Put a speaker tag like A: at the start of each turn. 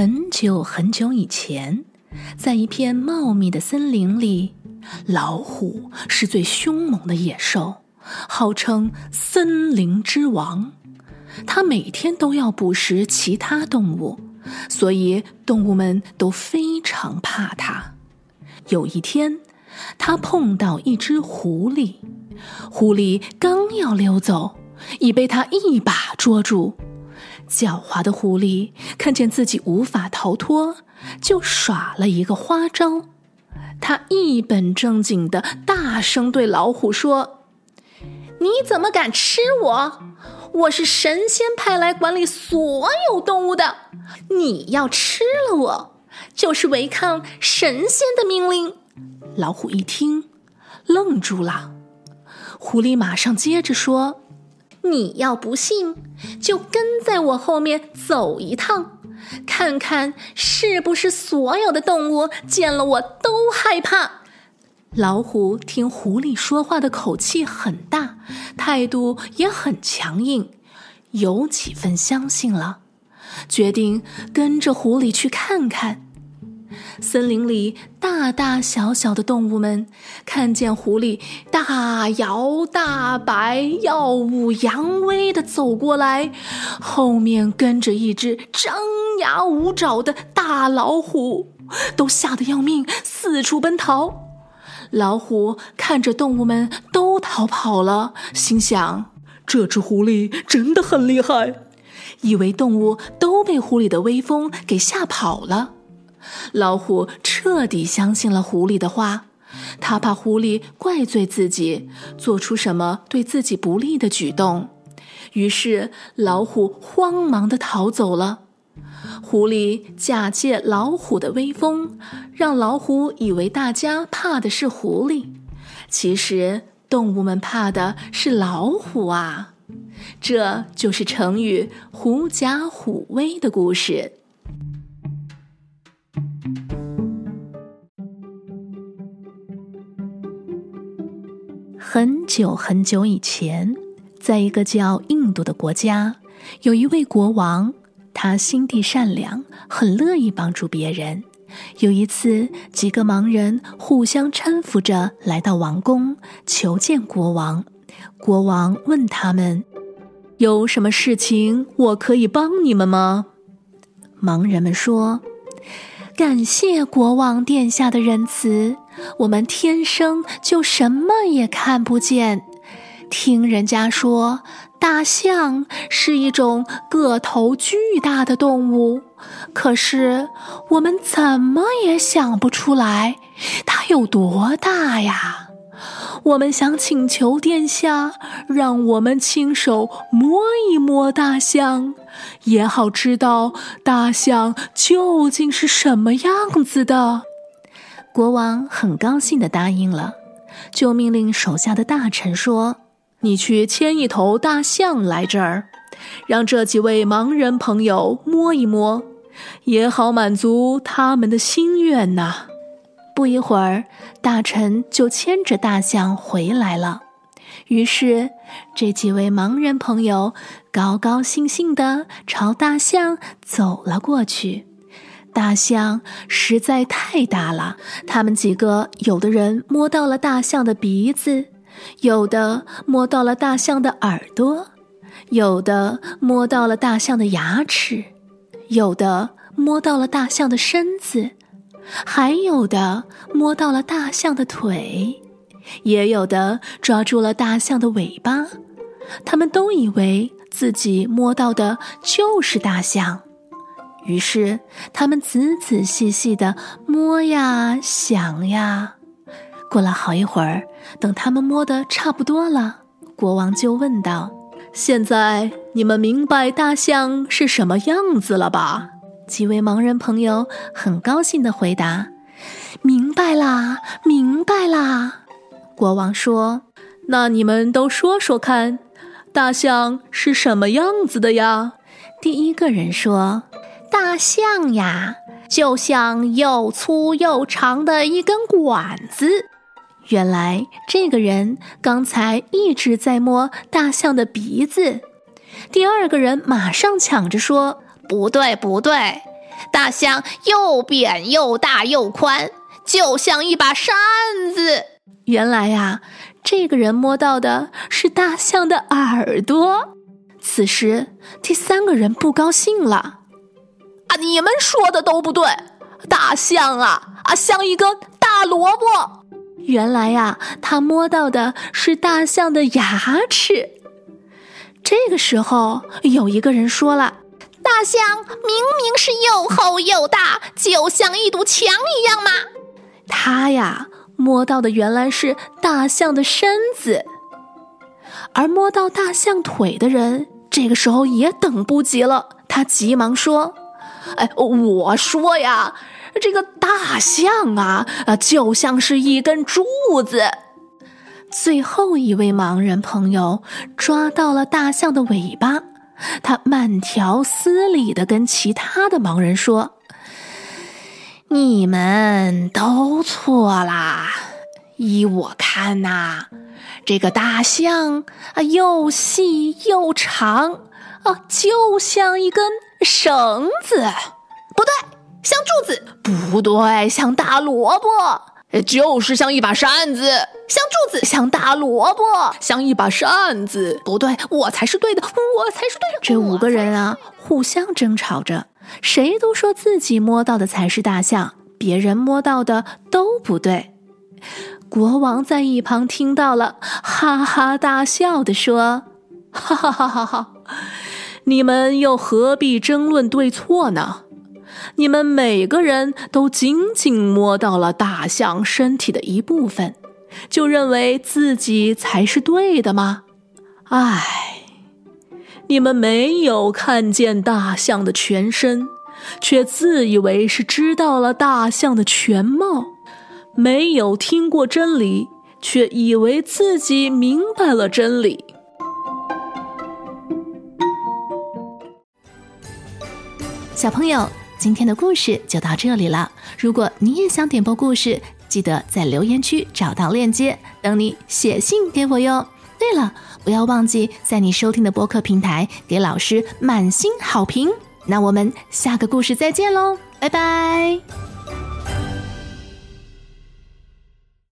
A: 很久很久以前，在一片茂密的森林里，老虎是最凶猛的野兽，号称森林之王。它每天都要捕食其他动物，所以动物们都非常怕它。有一天，它碰到一只狐狸，狐狸刚要溜走，已被它一把捉住。狡猾的狐狸看见自己无法逃脱，就耍了一个花招。他一本正经的大声对老虎说：“你怎么敢吃我？我是神仙派来管理所有动物的，你要吃了我，就是违抗神仙的命令。”老虎一听，愣住了。狐狸马上接着说。你要不信，就跟在我后面走一趟，看看是不是所有的动物见了我都害怕。老虎听狐狸说话的口气很大，态度也很强硬，有几分相信了，决定跟着狐狸去看看。森林里大大小小的动物们看见狐狸大摇大摆、耀武扬威的走过来，后面跟着一只张牙舞爪的大老虎，都吓得要命，四处奔逃。老虎看着动物们都逃跑了，心想：这只狐狸真的很厉害，以为动物都被狐狸的威风给吓跑了。老虎彻底相信了狐狸的话，他怕狐狸怪罪自己，做出什么对自己不利的举动，于是老虎慌忙地逃走了。狐狸假借老虎的威风，让老虎以为大家怕的是狐狸，其实动物们怕的是老虎啊！这就是成语“狐假虎威”的故事。很久很久以前，在一个叫印度的国家，有一位国王，他心地善良，很乐意帮助别人。有一次，几个盲人互相搀扶着来到王宫，求见国王。国王问他们：“有什么事情我可以帮你们吗？”盲人们说。感谢国王殿下的仁慈，我们天生就什么也看不见。听人家说，大象是一种个头巨大的动物，可是我们怎么也想不出来它有多大呀。我们想请求殿下，让我们亲手摸一摸大象，也好知道大象究竟是什么样子的。国王很高兴的答应了，就命令手下的大臣说：“你去牵一头大象来这儿，让这几位盲人朋友摸一摸，也好满足他们的心愿呐。”不一会儿，大臣就牵着大象回来了。于是，这几位盲人朋友高高兴兴地朝大象走了过去。大象实在太大了，他们几个有的人摸到了大象的鼻子，有的摸到了大象的耳朵，有的摸到了大象的牙齿，有的摸到了大象的身子。还有的摸到了大象的腿，也有的抓住了大象的尾巴，他们都以为自己摸到的就是大象，于是他们仔仔细细的摸呀想呀。过了好一会儿，等他们摸得差不多了，国王就问道：“现在你们明白大象是什么样子了吧？”几位盲人朋友很高兴地回答：“明白啦，明白啦。”国王说：“那你们都说说看，大象是什么样子的呀？”第一个人说：“大象呀，就像又粗又长的一根管子。”原来这个人刚才一直在摸大象的鼻子。第二个人马上抢着说。不对，不对，
B: 大象又扁又大又宽，就像一把扇子。
A: 原来呀，这个人摸到的是大象的耳朵。此时，第三个人不高兴了：“
B: 啊，你们说的都不对，大象啊啊，像一根大萝卜。”
A: 原来呀，他摸到的是大象的牙齿。这个时候，有一个人说了：“
B: 大象明明是又厚又大，就像一堵墙一样嘛。”
A: 他呀，摸到的原来是大象的身子。而摸到大象腿的人，这个时候也等不及了，他急忙说：“
B: 哎，我说呀。”这个大象啊啊，就像是一根柱子。
A: 最后一位盲人朋友抓到了大象的尾巴，他慢条斯理的跟其他的盲人说：“
B: 你们都错啦！依我看呐，这个大象啊，又细又长啊，就像一根绳子。不对。”像柱子不对，像大萝卜，就是像一把扇子；像柱子，像大萝卜，像一把扇子。不对，我才是对的，我才是对的。
A: 这五个人啊，互相争吵着，谁都说自己摸到的才是大象，别人摸到的都不对。国王在一旁听到了，哈哈大笑的说：“
C: 哈哈哈哈哈，你们又何必争论对错呢？”你们每个人都仅仅摸到了大象身体的一部分，就认为自己才是对的吗？唉，你们没有看见大象的全身，却自以为是知道了大象的全貌；没有听过真理，却以为自己明白了真理。
A: 小朋友。今天的故事就到这里了。如果你也想点播故事，记得在留言区找到链接，等你写信给我哟。对了，不要忘记在你收听的播客平台给老师满星好评。那我们下个故事再见喽，拜拜。